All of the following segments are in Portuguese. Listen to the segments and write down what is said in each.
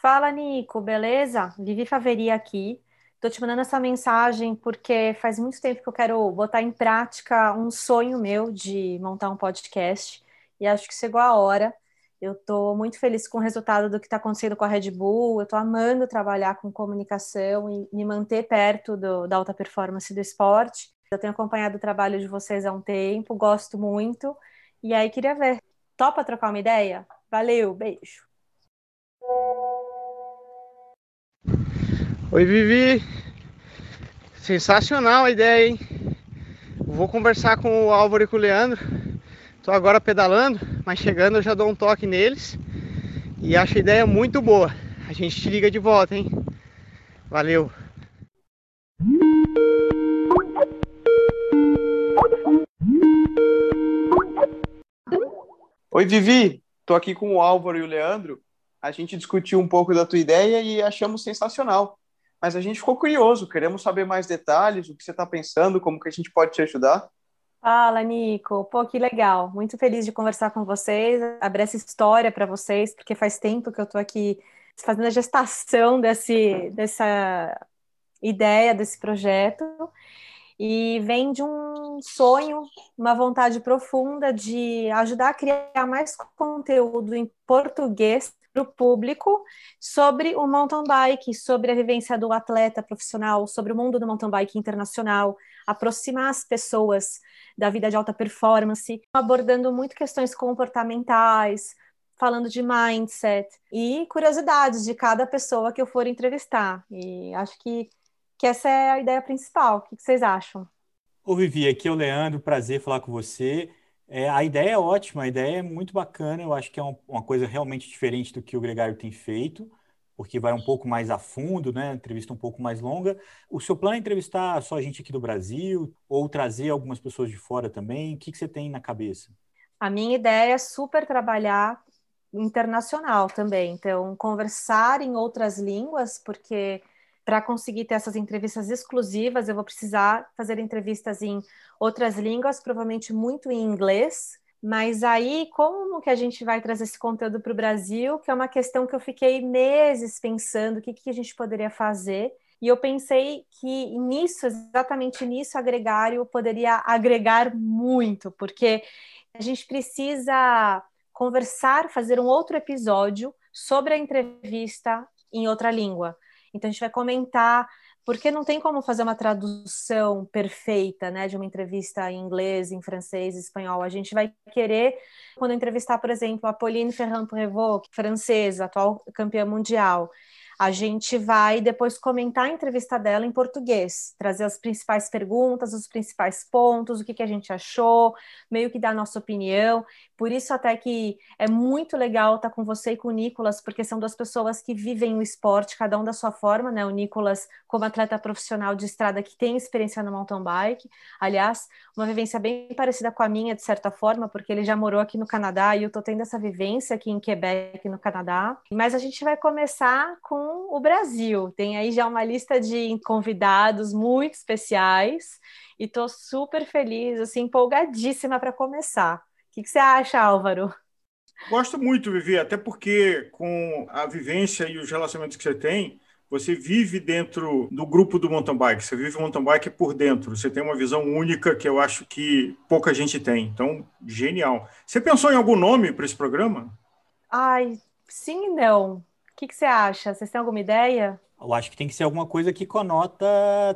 Fala, Nico, beleza? Vivi Faveri aqui. Tô te mandando essa mensagem porque faz muito tempo que eu quero botar em prática um sonho meu de montar um podcast e acho que chegou a hora. Eu tô muito feliz com o resultado do que está acontecendo com a Red Bull. Eu tô amando trabalhar com comunicação e me manter perto do, da alta performance do esporte. Eu tenho acompanhado o trabalho de vocês há um tempo, gosto muito. E aí queria ver. Topa trocar uma ideia? Valeu, beijo. Oi, Vivi. Sensacional a ideia, hein? Vou conversar com o Álvaro e com o Leandro. Tô agora pedalando, mas chegando eu já dou um toque neles. E acho a ideia muito boa. A gente te liga de volta, hein? Valeu. Oi, Vivi. Tô aqui com o Álvaro e o Leandro. A gente discutiu um pouco da tua ideia e achamos sensacional mas a gente ficou curioso, queremos saber mais detalhes, o que você está pensando, como que a gente pode te ajudar. Fala, Nico. Pô, que legal. Muito feliz de conversar com vocês, abrir essa história para vocês, porque faz tempo que eu estou aqui fazendo a gestação desse, dessa ideia, desse projeto. E vem de um sonho, uma vontade profunda de ajudar a criar mais conteúdo em português para o público sobre o mountain bike, sobre a vivência do atleta profissional, sobre o mundo do mountain bike internacional, aproximar as pessoas da vida de alta performance, abordando muito questões comportamentais, falando de mindset e curiosidades de cada pessoa que eu for entrevistar. E acho que, que essa é a ideia principal. O que vocês acham? Ô Vivi, aqui é o Leandro, prazer falar com você. É, a ideia é ótima, a ideia é muito bacana. Eu acho que é um, uma coisa realmente diferente do que o Gregário tem feito, porque vai um pouco mais a fundo, né? Entrevista um pouco mais longa. O seu plano é entrevistar só a gente aqui do Brasil ou trazer algumas pessoas de fora também? O que, que você tem na cabeça? A minha ideia é super trabalhar internacional também. Então, conversar em outras línguas, porque para conseguir ter essas entrevistas exclusivas, eu vou precisar fazer entrevistas em outras línguas, provavelmente muito em inglês. Mas aí, como que a gente vai trazer esse conteúdo para o Brasil? Que é uma questão que eu fiquei meses pensando, o que, que a gente poderia fazer. E eu pensei que nisso, exatamente nisso, agregário poderia agregar muito, porque a gente precisa conversar, fazer um outro episódio sobre a entrevista em outra língua. Então a gente vai comentar porque não tem como fazer uma tradução perfeita, né, de uma entrevista em inglês, em francês, em espanhol. A gente vai querer, quando entrevistar, por exemplo, a Pauline Ferrand-Prévot, francesa, atual campeã mundial, a gente vai depois comentar a entrevista dela em português, trazer as principais perguntas, os principais pontos, o que, que a gente achou, meio que dar a nossa opinião. Por isso, até que é muito legal estar com você e com o Nicolas, porque são duas pessoas que vivem o esporte, cada um da sua forma, né? O Nicolas, como atleta profissional de estrada que tem experiência no mountain bike, aliás, uma vivência bem parecida com a minha, de certa forma, porque ele já morou aqui no Canadá e eu tô tendo essa vivência aqui em Quebec, no Canadá. Mas a gente vai começar com o Brasil. Tem aí já uma lista de convidados muito especiais e estou super feliz, assim, empolgadíssima para começar. O que, que você acha, Álvaro? Gosto muito, Vivi, até porque com a vivência e os relacionamentos que você tem, você vive dentro do grupo do mountain bike, você vive o mountain bike por dentro, você tem uma visão única que eu acho que pouca gente tem. Então, genial. Você pensou em algum nome para esse programa? Ai, sim e não que, que você acha? Vocês têm alguma ideia? Eu acho que tem que ser alguma coisa que conota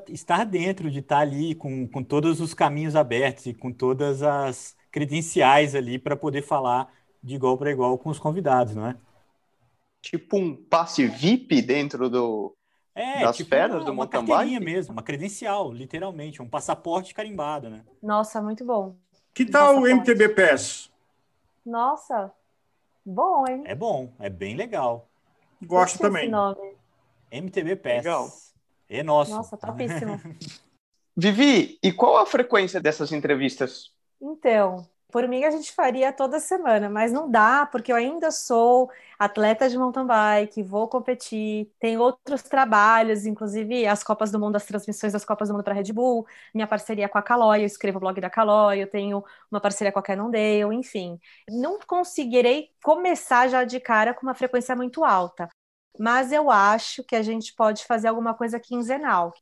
estar dentro, de estar ali com, com todos os caminhos abertos e com todas as credenciais ali para poder falar de igual para igual com os convidados, não é? Tipo um passe VIP dentro do, é, das tipo feras uma, do uma carteirinha mesmo, uma credencial, literalmente, um passaporte carimbado, né? Nossa, muito bom. Que tal o MTB Pass? Nossa, bom, hein? É bom, é bem legal. Gosto também. MTV Pass. Legal. É nosso. Nossa, topíssimo. Vivi, e qual a frequência dessas entrevistas? Então, por mim a gente faria toda semana, mas não dá, porque eu ainda sou atleta de mountain bike, vou competir, tenho outros trabalhos, inclusive as Copas do Mundo, as transmissões das Copas do Mundo para Red Bull, minha parceria com a Caloi, eu escrevo o blog da Caloi, eu tenho uma parceria com a Cannondale, enfim. Não conseguirei começar já de cara com uma frequência muito alta, mas eu acho que a gente pode fazer alguma coisa quinzenal.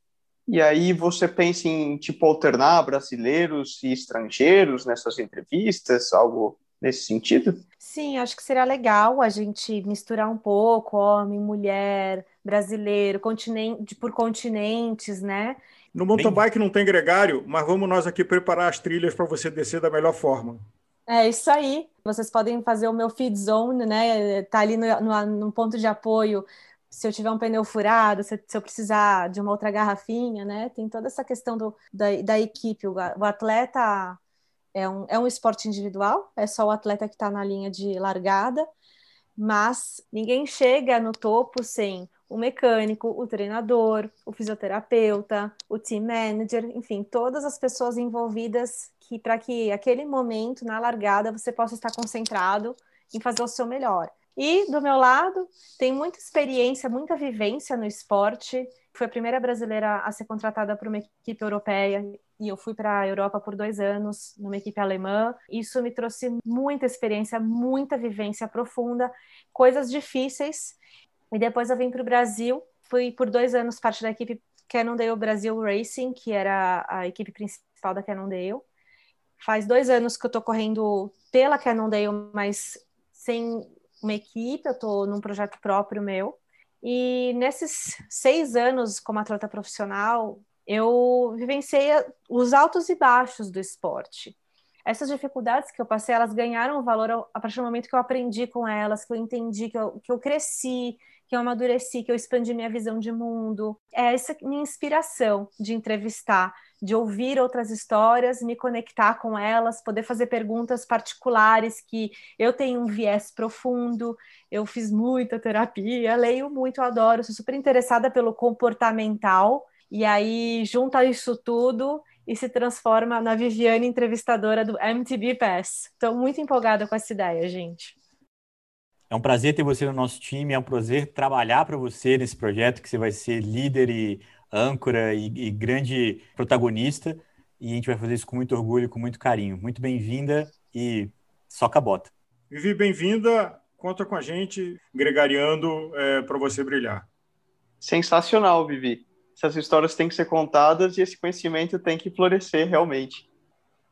E aí você pensa em tipo alternar brasileiros e estrangeiros nessas entrevistas, algo nesse sentido? Sim, acho que seria legal a gente misturar um pouco homem, mulher, brasileiro, continente por continentes, né? No mountain bike não tem gregário, mas vamos nós aqui preparar as trilhas para você descer da melhor forma. É isso aí. Vocês podem fazer o meu feed zone, né? Tá ali no, no, no ponto de apoio. Se eu tiver um pneu furado, se, eu precisar de uma outra garrafinha, né? Tem toda essa questão do, da, da equipe. O, o atleta é um, é um esporte individual, é só o atleta que está na linha de largada, mas ninguém chega no topo sem o mecânico, o treinador, o fisioterapeuta, o team manager, enfim, todas as pessoas envolvidas que para que aquele momento na largada você possa estar concentrado em fazer o seu melhor. E do meu lado, tem muita experiência, muita vivência no esporte. Fui a primeira brasileira a ser contratada por uma equipe europeia e eu fui para a Europa por dois anos, numa equipe alemã. Isso me trouxe muita experiência, muita vivência profunda, coisas difíceis. E depois eu vim para o Brasil, fui por dois anos parte da equipe Cannondale Brasil Racing, que era a equipe principal da Cannondale. Faz dois anos que eu estou correndo pela Cannondale, mas sem uma equipe, eu estou num projeto próprio meu. E nesses seis anos como atleta profissional, eu vivenciei os altos e baixos do esporte. Essas dificuldades que eu passei, elas ganharam valor a partir do momento que eu aprendi com elas, que eu entendi, que eu, que eu cresci, que eu amadureci, que eu expandi minha visão de mundo. É essa minha inspiração de entrevistar, de ouvir outras histórias, me conectar com elas, poder fazer perguntas particulares que eu tenho um viés profundo, eu fiz muita terapia, leio muito, adoro, sou super interessada pelo comportamental, e aí junta isso tudo e se transforma na Viviane entrevistadora do MTB Pass. Estou muito empolgada com essa ideia, gente. É um prazer ter você no nosso time, é um prazer trabalhar para você nesse projeto, que você vai ser líder e âncora e, e grande protagonista. E a gente vai fazer isso com muito orgulho, com muito carinho. Muito bem-vinda e soca a bota. Vivi, bem-vinda. Conta com a gente, gregariando é, para você brilhar. Sensacional, Vivi. Essas histórias têm que ser contadas e esse conhecimento tem que florescer realmente.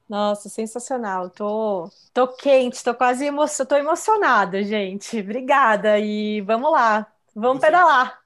Nossa, sensacional. Tô, tô quente, tô quase emo... tô emocionada, gente. Obrigada e vamos lá. Vamos pedalar.